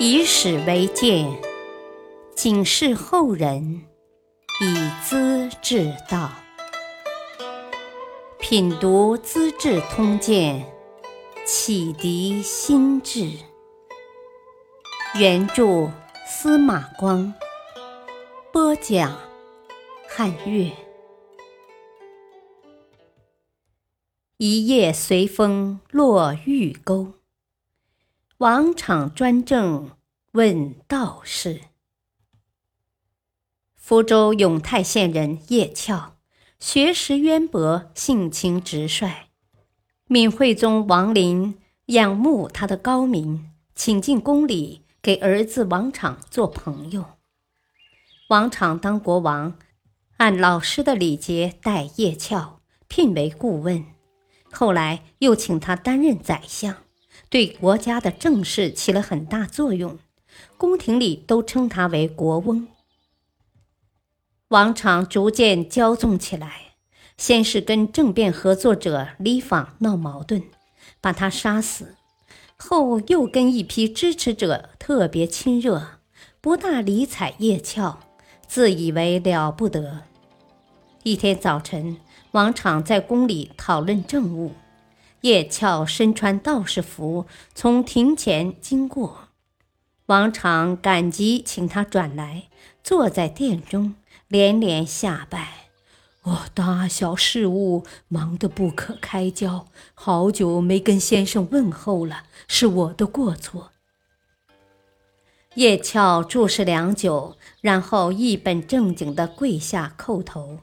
以史为鉴，警示后人，以资治道。品读《资治通鉴》，启迪心智。原著司马光，播讲汉乐。一夜随风落玉钩。王昶专政问道士。福州永泰县人叶翘，学识渊博，性情直率。闵惠宗王林仰慕他的高明，请进宫里给儿子王昶做朋友。王昶当国王，按老师的礼节待叶翘，聘为顾问，后来又请他担任宰相。对国家的政事起了很大作用，宫廷里都称他为国翁。王昶逐渐骄纵起来，先是跟政变合作者李昉闹矛盾，把他杀死；后又跟一批支持者特别亲热，不大理睬叶翘，自以为了不得。一天早晨，王昶在宫里讨论政务。叶翘身穿道士服，从庭前经过，王常赶急请他转来，坐在殿中，连连下拜。我大小事务忙得不可开交，好久没跟先生问候了，是我的过错。叶翘注视良久，然后一本正经地跪下叩头：“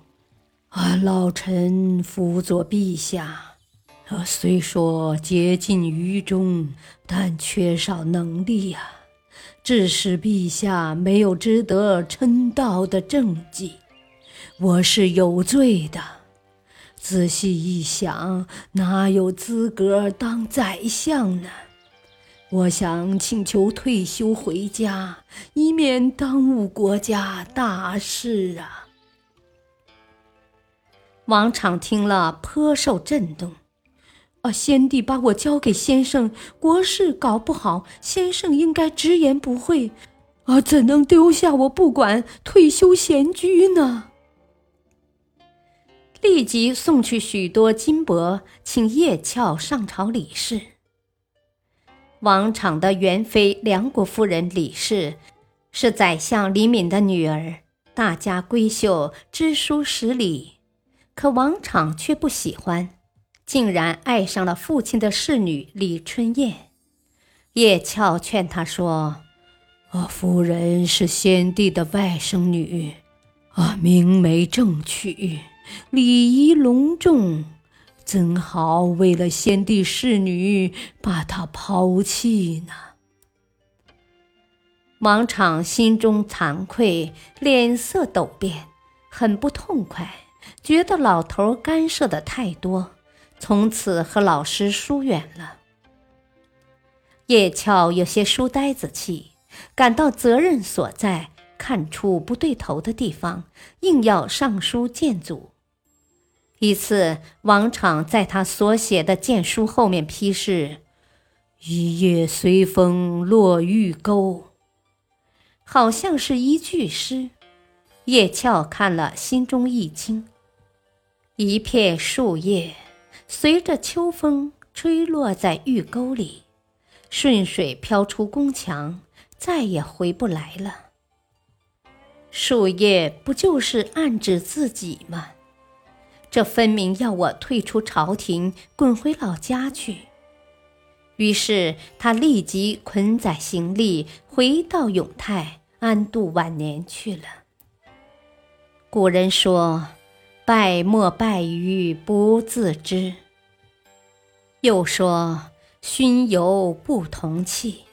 啊，老臣辅佐陛下。”虽说竭尽于衷，但缺少能力呀，致使陛下没有值得称道的政绩，我是有罪的。仔细一想，哪有资格当宰相呢？我想请求退休回家，以免耽误国家大事啊！王昶听了，颇受震动。啊！先帝把我交给先生，国事搞不好，先生应该直言不讳。啊，怎能丢下我不管，退休闲居呢？立即送去许多金帛，请叶翘上朝理事。王昶的元妃梁国夫人李氏，是宰相李敏的女儿，大家闺秀，知书识礼，可王昶却不喜欢。竟然爱上了父亲的侍女李春燕。叶翘劝他说：“啊，夫人是先帝的外甥女，啊，明媒正娶，礼仪隆重，怎好为了先帝侍女把她抛弃呢？”王昶心中惭愧，脸色陡变，很不痛快，觉得老头干涉的太多。从此和老师疏远了。叶翘有些书呆子气，感到责任所在，看出不对头的地方，硬要上书谏阻。一次，王昶在他所写的谏书后面批示：“一夜随风落玉钩”，好像是一句诗。叶翘看了，心中一惊。一片树叶。随着秋风吹落在玉沟里，顺水飘出宫墙，再也回不来了。树叶不就是暗指自己吗？这分明要我退出朝廷，滚回老家去。于是他立即捆载行李，回到永泰安度晚年去了。古人说。败莫败于不自知。又说熏油不同气。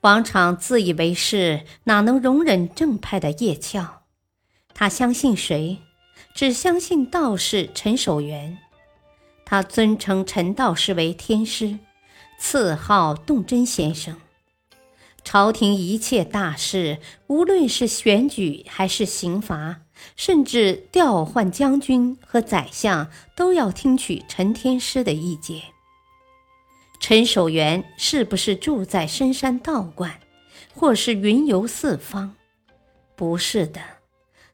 王昶自以为是，哪能容忍正派的叶翘？他相信谁？只相信道士陈守元。他尊称陈道士为天师，赐号洞真先生。朝廷一切大事，无论是选举还是刑罚。甚至调换将军和宰相都要听取陈天师的意见。陈守元是不是住在深山道观，或是云游四方？不是的，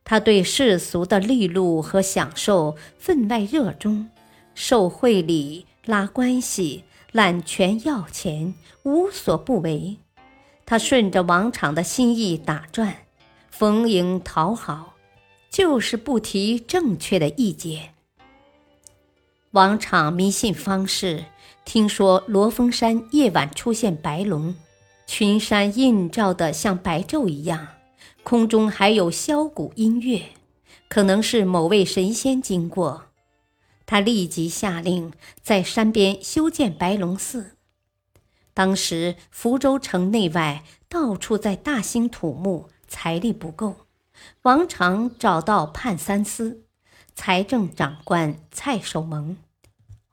他对世俗的利禄和享受分外热衷，受贿礼、拉关系、揽权要钱，无所不为。他顺着王昶的心意打转，逢迎讨好，就是不提正确的意见。王昶迷信方士。听说罗峰山夜晚出现白龙，群山映照的像白昼一样，空中还有箫鼓音乐，可能是某位神仙经过。他立即下令在山边修建白龙寺。当时福州城内外到处在大兴土木，财力不够。王常找到判三司财政长官蔡守蒙。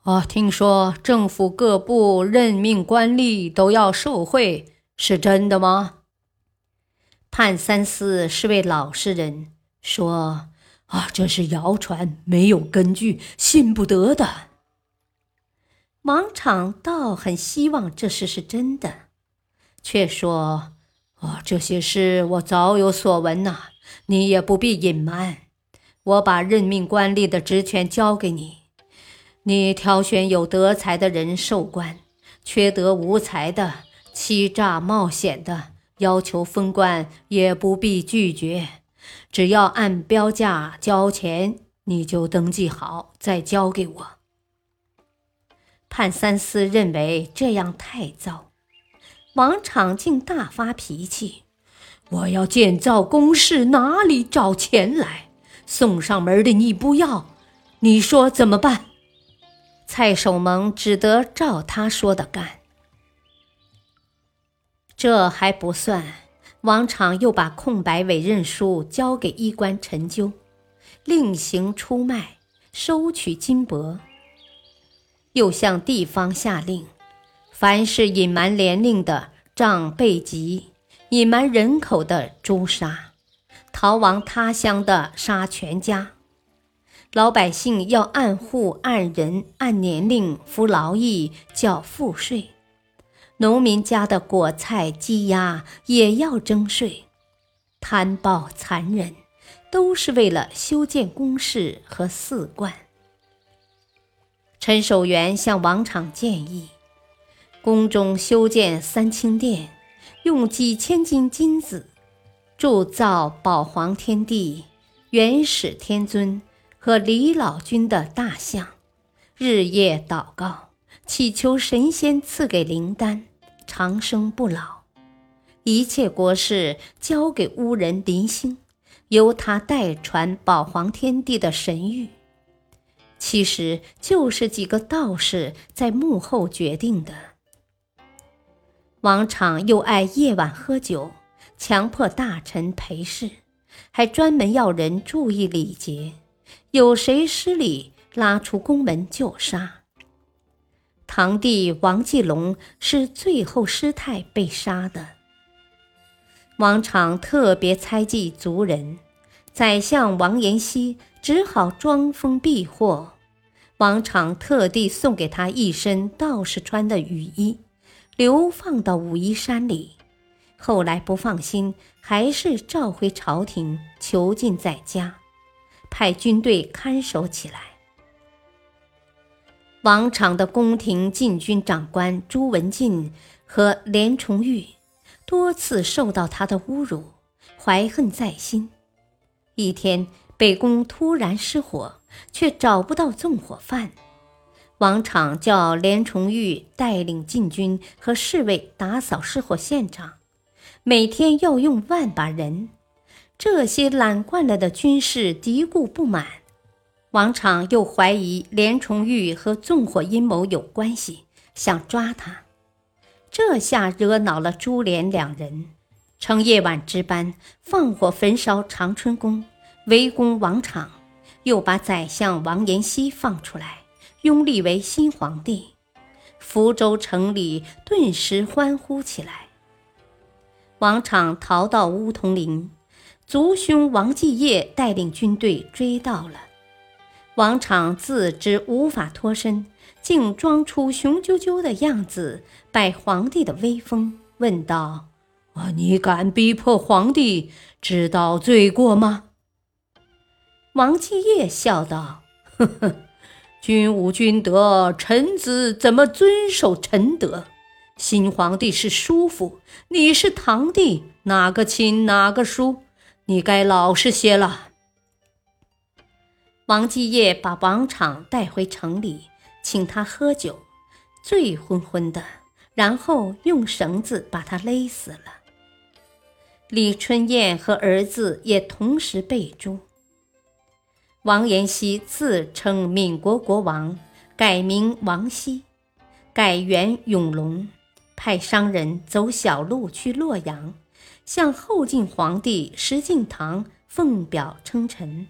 哦，听说政府各部任命官吏都要受贿，是真的吗？判三司是位老实人，说：“啊，这是谣传，没有根据，信不得的。”王昶倒很希望这事是真的，却说：“哦，这些事我早有所闻呐，你也不必隐瞒。我把任命官吏的职权交给你。”你挑选有德才的人授官，缺德无才的、欺诈冒险的，要求封官也不必拒绝，只要按标价交钱，你就登记好再交给我。判三司认为这样太糟，王昶竟大发脾气：“我要建造宫室，哪里找钱来？送上门的你不要，你说怎么办？”蔡守蒙只得照他说的干。这还不算，王昶又把空白委任书交给医官陈究，另行出卖，收取金帛。又向地方下令，凡是隐瞒年龄的，杖被级；隐瞒人口的，诛杀；逃亡他乡的，杀全家。老百姓要按户、按人、按年龄服劳役、缴赋税；农民家的果菜、鸡鸭也要征税。贪暴残忍，都是为了修建宫室和寺观。陈守元向王昶建议，宫中修建三清殿，用几千斤金子铸造宝皇天帝、元始天尊。和李老君的大像，日夜祷告，祈求神仙赐给灵丹，长生不老。一切国事交给巫人林星，由他代传宝皇天帝的神谕。其实就是几个道士在幕后决定的。王昶又爱夜晚喝酒，强迫大臣陪侍，还专门要人注意礼节。有谁失礼，拉出宫门就杀。堂弟王继龙是最后失态被杀的。王昶特别猜忌族人，宰相王延熙只好装疯避祸。王昶特地送给他一身道士穿的雨衣，流放到武夷山里。后来不放心，还是召回朝廷，囚禁在家。派军队看守起来。王昶的宫廷禁军长官朱文进和连崇玉多次受到他的侮辱，怀恨在心。一天，北宫突然失火，却找不到纵火犯。王昶叫连崇玉带领禁军和侍卫打扫失火现场，每天要用万把人。这些懒惯了的军士嘀咕不满，王昶又怀疑连崇玉和纵火阴谋有关系，想抓他。这下惹恼了朱连两人，趁夜晚值班，放火焚烧长春宫，围攻王昶，又把宰相王延熙放出来，拥立为新皇帝。福州城里顿时欢呼起来。王昶逃到乌桐林。族兄王继业带领军队追到了，王昶自知无法脱身，竟装出雄赳赳的样子，摆皇帝的威风，问道：“啊，你敢逼迫皇帝，知道罪过吗？”王继业笑道：“呵呵，君无君德，臣子怎么遵守臣德？新皇帝是叔父，你是堂弟，哪个亲哪个疏？你该老实些了。”王继业把王昶带回城里，请他喝酒，醉昏昏的，然后用绳子把他勒死了。李春燕和儿子也同时被诛。王延熙自称闽国国王，改名王熙，改元永隆，派商人走小路去洛阳，向后晋皇帝石敬瑭奉表称臣。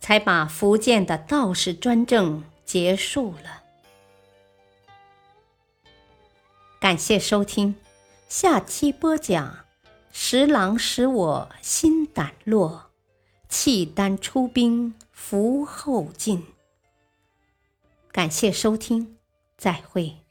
才把福建的道士专政结束了。感谢收听，下期播讲：十郎使我心胆落，契丹出兵福后进。感谢收听，再会。